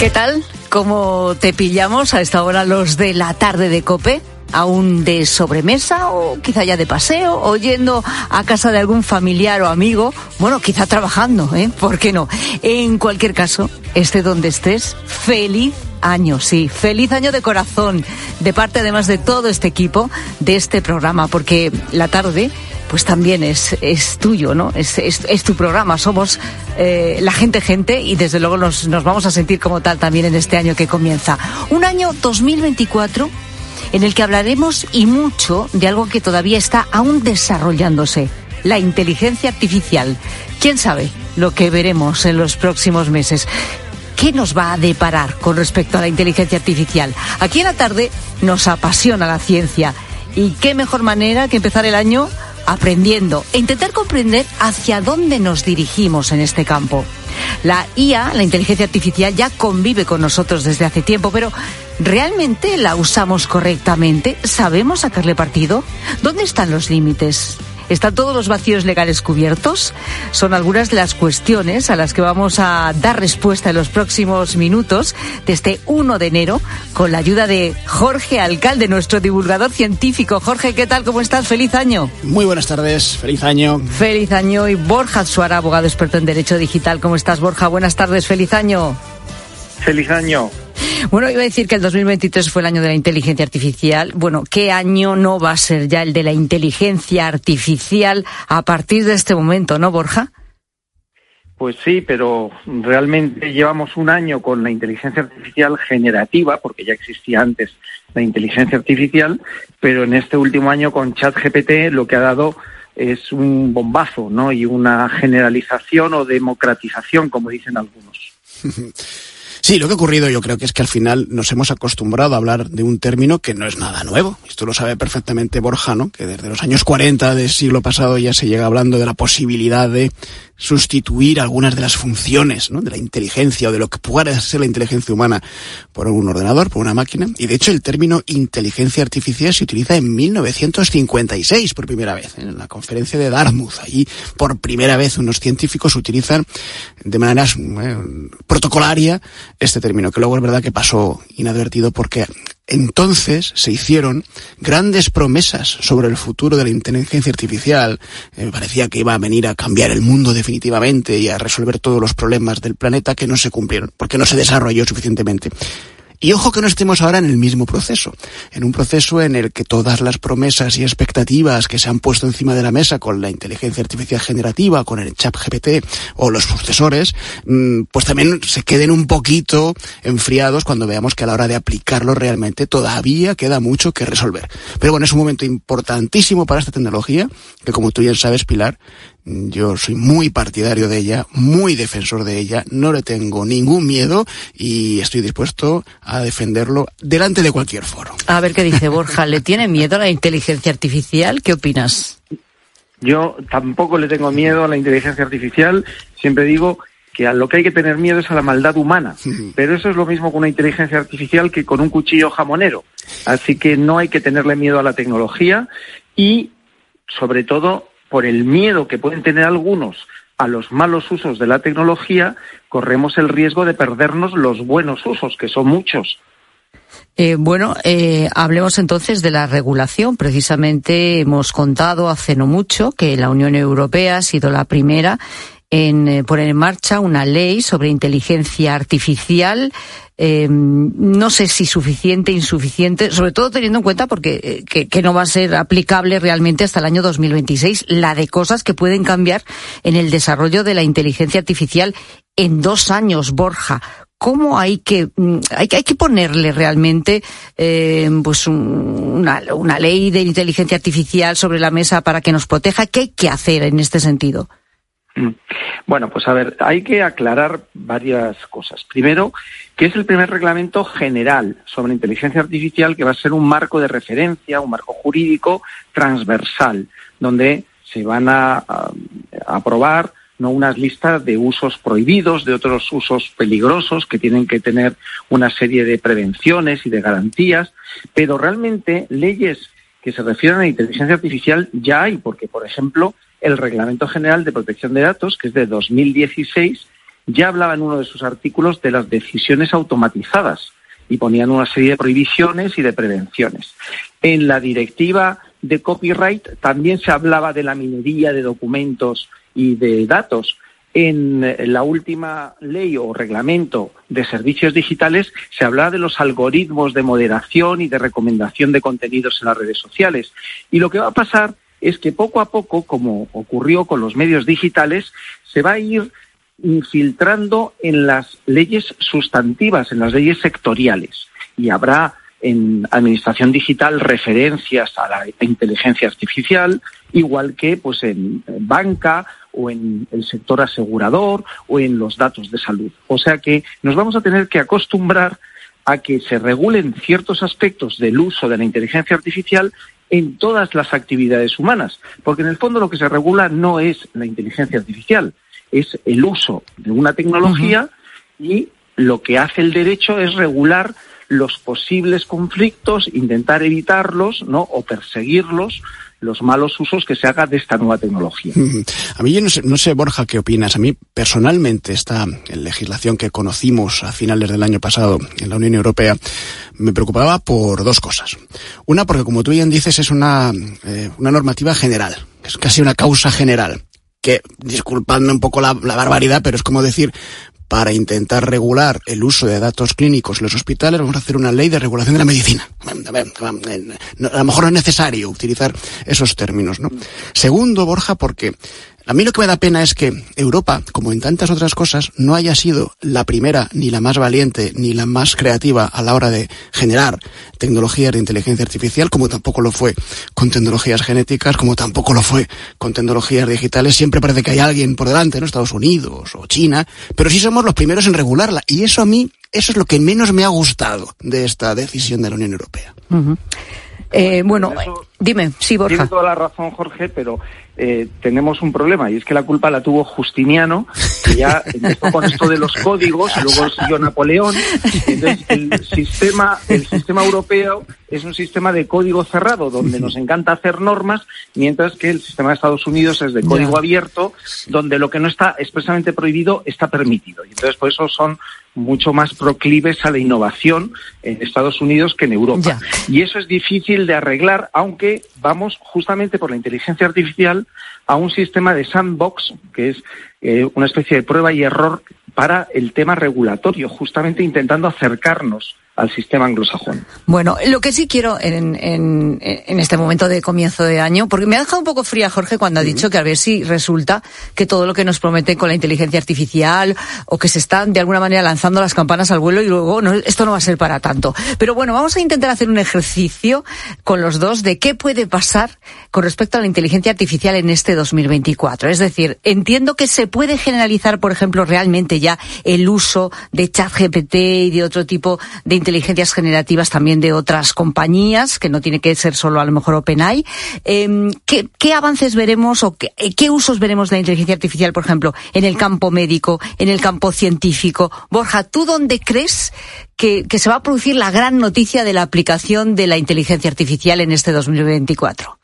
¿Qué tal? ¿Cómo te pillamos a esta hora los de la tarde de Cope? aún de sobremesa o quizá ya de paseo o yendo a casa de algún familiar o amigo, bueno, quizá trabajando, ¿eh? ¿Por qué no? En cualquier caso, esté donde estés, feliz año, sí, feliz año de corazón, de parte además de todo este equipo de este programa, porque la tarde pues también es, es tuyo, ¿no? Es, es, tu programa, somos eh, la gente gente y desde luego nos, nos vamos a sentir como tal también en este año que comienza. Un año 2024 en el que hablaremos y mucho de algo que todavía está aún desarrollándose, la inteligencia artificial. ¿Quién sabe lo que veremos en los próximos meses? ¿qué nos va a deparar con respecto a la inteligencia artificial? Aquí en la tarde nos apasiona la ciencia y qué mejor manera que empezar el año aprendiendo e intentar comprender hacia dónde nos dirigimos en este campo. La IA, la inteligencia artificial, ya convive con nosotros desde hace tiempo, pero ¿realmente la usamos correctamente? ¿Sabemos sacarle partido? ¿Dónde están los límites? ¿Están todos los vacíos legales cubiertos? Son algunas de las cuestiones a las que vamos a dar respuesta en los próximos minutos de este 1 de enero con la ayuda de Jorge Alcalde, nuestro divulgador científico. Jorge, ¿qué tal? ¿Cómo estás? Feliz año. Muy buenas tardes, feliz año. Feliz año y Borja Suara, abogado experto en Derecho Digital. ¿Cómo estás, Borja? Buenas tardes, feliz año. Feliz año. Bueno, iba a decir que el 2023 fue el año de la inteligencia artificial. Bueno, ¿qué año no va a ser ya el de la inteligencia artificial a partir de este momento, no, Borja? Pues sí, pero realmente llevamos un año con la inteligencia artificial generativa, porque ya existía antes la inteligencia artificial, pero en este último año con ChatGPT lo que ha dado es un bombazo, ¿no? Y una generalización o democratización, como dicen algunos. Sí, lo que ha ocurrido yo creo que es que al final nos hemos acostumbrado a hablar de un término que no es nada nuevo. Esto lo sabe perfectamente Borja, ¿no? Que desde los años 40 del siglo pasado ya se llega hablando de la posibilidad de sustituir algunas de las funciones ¿no? de la inteligencia o de lo que pueda ser la inteligencia humana por un ordenador, por una máquina. Y de hecho el término inteligencia artificial se utiliza en 1956 por primera vez, en la conferencia de Dartmouth. Allí por primera vez unos científicos utilizan de manera eh, protocolaria este término, que luego es verdad que pasó inadvertido porque entonces se hicieron grandes promesas sobre el futuro de la inteligencia artificial. Eh, parecía que iba a venir a cambiar el mundo definitivamente y a resolver todos los problemas del planeta que no se cumplieron, porque no se desarrolló suficientemente. Y ojo que no estemos ahora en el mismo proceso, en un proceso en el que todas las promesas y expectativas que se han puesto encima de la mesa con la inteligencia artificial generativa, con el chat GPT o los sucesores, mm, pues también se queden un poquito enfriados cuando veamos que a la hora de aplicarlo realmente todavía queda mucho que resolver. Pero bueno, es un momento importantísimo para esta tecnología, que como tú ya sabes, Pilar, yo soy muy partidario de ella, muy defensor de ella, no le tengo ningún miedo y estoy dispuesto a defenderlo delante de cualquier foro. A ver qué dice Borja, ¿le tiene miedo a la inteligencia artificial? ¿Qué opinas? Yo tampoco le tengo miedo a la inteligencia artificial, siempre digo que a lo que hay que tener miedo es a la maldad humana, pero eso es lo mismo con una inteligencia artificial que con un cuchillo jamonero, así que no hay que tenerle miedo a la tecnología y sobre todo por el miedo que pueden tener algunos a los malos usos de la tecnología, corremos el riesgo de perdernos los buenos usos, que son muchos. Eh, bueno, eh, hablemos entonces de la regulación. Precisamente hemos contado hace no mucho que la Unión Europea ha sido la primera en eh, poner en marcha una ley sobre inteligencia artificial. Eh, no sé si suficiente, insuficiente, sobre todo teniendo en cuenta porque eh, que, no va a ser aplicable realmente hasta el año 2026 la de cosas que pueden cambiar en el desarrollo de la inteligencia artificial en dos años, Borja. ¿Cómo hay que, mm, hay, hay que ponerle realmente pues una, una ley de inteligencia artificial sobre la mesa para que nos proteja? ¿Qué hay que hacer en este sentido? Mm. Bueno, pues a ver, hay que aclarar varias cosas. Primero, que es el primer reglamento general sobre inteligencia artificial que va a ser un marco de referencia, un marco jurídico transversal, donde se van a, aprobar no unas listas de usos prohibidos, de otros usos peligrosos que tienen que tener una serie de prevenciones y de garantías, pero realmente leyes que se refieren a inteligencia artificial ya hay, porque, por ejemplo, el Reglamento General de Protección de Datos, que es de 2016, ya hablaba en uno de sus artículos de las decisiones automatizadas y ponían una serie de prohibiciones y de prevenciones. En la directiva de copyright también se hablaba de la minería de documentos y de datos. En la última ley o reglamento de servicios digitales se hablaba de los algoritmos de moderación y de recomendación de contenidos en las redes sociales. Y lo que va a pasar es que poco a poco, como ocurrió con los medios digitales, se va a ir infiltrando en las leyes sustantivas, en las leyes sectoriales. Y habrá en administración digital referencias a la inteligencia artificial, igual que pues en banca o en el sector asegurador o en los datos de salud. O sea que nos vamos a tener que acostumbrar a que se regulen ciertos aspectos del uso de la inteligencia artificial en todas las actividades humanas, porque en el fondo lo que se regula no es la inteligencia artificial, es el uso de una tecnología y lo que hace el derecho es regular los posibles conflictos, intentar evitarlos, ¿no? o perseguirlos los malos usos que se haga de esta nueva tecnología. A mí yo no sé, no sé, Borja, qué opinas. A mí personalmente esta legislación que conocimos a finales del año pasado en la Unión Europea me preocupaba por dos cosas. Una, porque como tú bien dices, es una, eh, una normativa general, es casi una causa general que, disculpadme un poco la, barbaridad, pero es como decir, para intentar regular el uso de datos clínicos en los hospitales, vamos a hacer una ley de regulación de la medicina. A lo mejor no es necesario utilizar esos términos, ¿no? Segundo, Borja, porque a mí lo que me da pena es que Europa, como en tantas otras cosas, no haya sido la primera, ni la más valiente, ni la más creativa a la hora de generar tecnologías de inteligencia artificial, como tampoco lo fue con tecnologías genéticas, como tampoco lo fue con tecnologías digitales. Siempre parece que hay alguien por delante, ¿no? Estados Unidos o China, pero sí somos los primeros en regularla. Y eso a mí, eso es lo que menos me ha gustado de esta decisión de la Unión Europea. Uh -huh. eh, bueno, dime, sí, Borja. Tiene toda la razón, Jorge, pero eh, tenemos un problema y es que la culpa la tuvo Justiniano, que ya empezó con esto de los códigos y luego siguió Napoleón. Entonces, el sistema, el sistema europeo es un sistema de código cerrado donde nos encanta hacer normas, mientras que el sistema de Estados Unidos es de código Ya. abierto, donde lo que no está expresamente prohibido está permitido. Y entonces, por eso son mucho más proclives a la innovación en Estados Unidos que en Europa. Y eso es difícil de arreglar, aunque vamos justamente por la inteligencia artificial a un sistema de sandbox, que es eh, una especie de prueba y error para el tema regulatorio, justamente intentando acercarnos al sistema anglosajón. Bueno, lo que sí quiero en, en, en, este momento de comienzo de año, porque me ha dejado un poco fría Jorge cuando ha dicho que a ver si resulta que todo lo que nos promete con la inteligencia artificial o que se están de alguna manera lanzando las campanas al vuelo y luego no, esto no va a ser para tanto. Pero bueno, vamos a intentar hacer un ejercicio con los dos de qué puede pasar con respecto a la inteligencia artificial en este 2024. Es decir, entiendo que se puede generalizar, por ejemplo, realmente ya el uso de ChatGPT y de otro tipo de inteligencias generativas también de otras compañías, que no tiene que ser solo a lo mejor OpenAI. Eh, ¿qué, ¿qué, avances veremos o qué, qué, usos veremos de la inteligencia artificial, por ejemplo, en el campo médico, en el campo científico? Borja, ¿tú dónde crees que se va a producir la gran noticia de la aplicación de la inteligencia artificial en este 2024?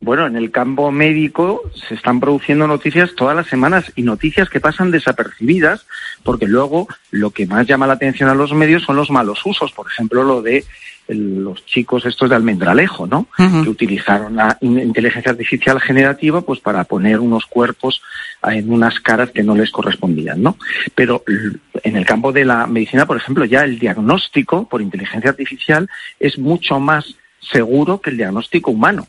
Bueno, en el campo médico se están produciendo noticias todas las semanas y noticias que pasan desapercibidas porque luego lo que más llama la atención a los medios son los malos usos, por ejemplo, lo de el, los chicos estos de Almendralejo, ¿no? Uh -huh. Que utilizaron la inteligencia artificial generativa pues para poner unos cuerpos en unas caras que no les correspondían, ¿no? Pero en el campo de la medicina, por ejemplo, ya el diagnóstico por inteligencia artificial es mucho más seguro que el diagnóstico humano.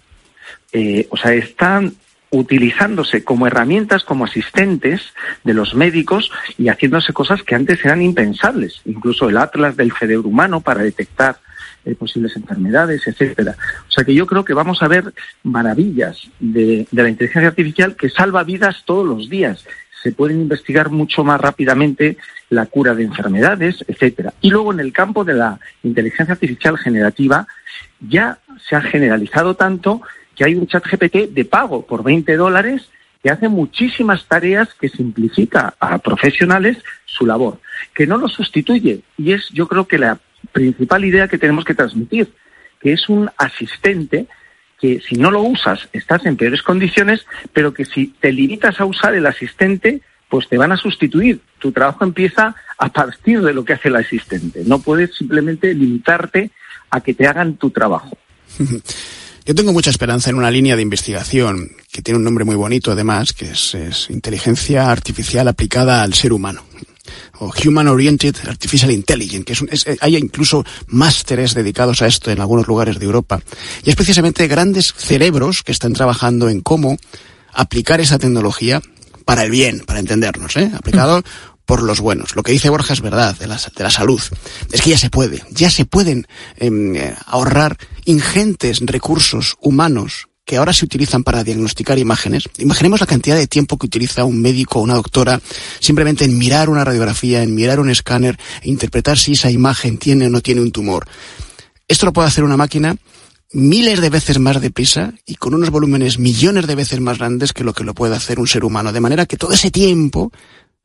Eh, o sea, están utilizándose como herramientas, como asistentes de los médicos y haciéndose cosas que antes eran impensables, incluso el atlas del cerebro humano para detectar eh, posibles enfermedades, etcétera. O sea que yo creo que vamos a ver maravillas de, de la inteligencia artificial que salva vidas todos los días. Se pueden investigar mucho más rápidamente la cura de enfermedades, etcétera. Y luego en el campo de la inteligencia artificial generativa ya se ha generalizado tanto que hay un chat GPT de pago por 20 dólares que hace muchísimas tareas que simplifica a profesionales su labor, que no lo sustituye. Y es, yo creo que la principal idea que tenemos que transmitir, que es un asistente que si no lo usas estás en peores condiciones, pero que si te limitas a usar el asistente, pues te van a sustituir. Tu trabajo empieza a partir de lo que hace el asistente. No puedes simplemente limitarte a que te hagan tu trabajo. Yo tengo mucha esperanza en una línea de investigación que tiene un nombre muy bonito, además, que es, inteligencia artificial aplicada al ser humano o Human Oriented Artificial Intelligence, que es, un, es hay incluso másteres dedicados a esto en algunos lugares de Europa. Y es precisamente grandes cerebros que están trabajando en cómo aplicar esa tecnología para el bien, para entendernos, ¿eh? aplicado por los buenos. Lo que dice Borja es verdad, de la, de la salud. Es que ya se puede, ya se pueden eh, ahorrar ingentes recursos humanos que ahora se utilizan para diagnosticar imágenes, imaginemos la cantidad de tiempo que utiliza un médico o una doctora simplemente en mirar una radiografía, en mirar un escáner, e interpretar si esa imagen tiene o no tiene un tumor. Esto lo puede hacer una máquina miles de veces más deprisa y con unos volúmenes millones de veces más grandes que lo que lo puede hacer un ser humano. De manera que todo ese tiempo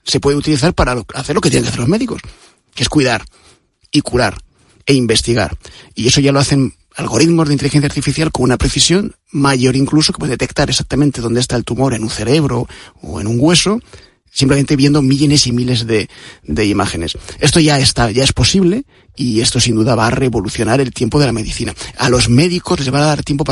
se puede utilizar para hacer lo que tienen que hacer los médicos, que es cuidar y curar e investigar. Y eso ya lo hacen algoritmos de inteligencia artificial con una precisión mayor incluso que puede detectar exactamente dónde está el tumor en un cerebro o en un hueso simplemente viendo millones y miles de, de, imágenes. Esto ya está, ya es posible y esto sin duda va a revolucionar el tiempo de la medicina. A los médicos les va a dar tiempo para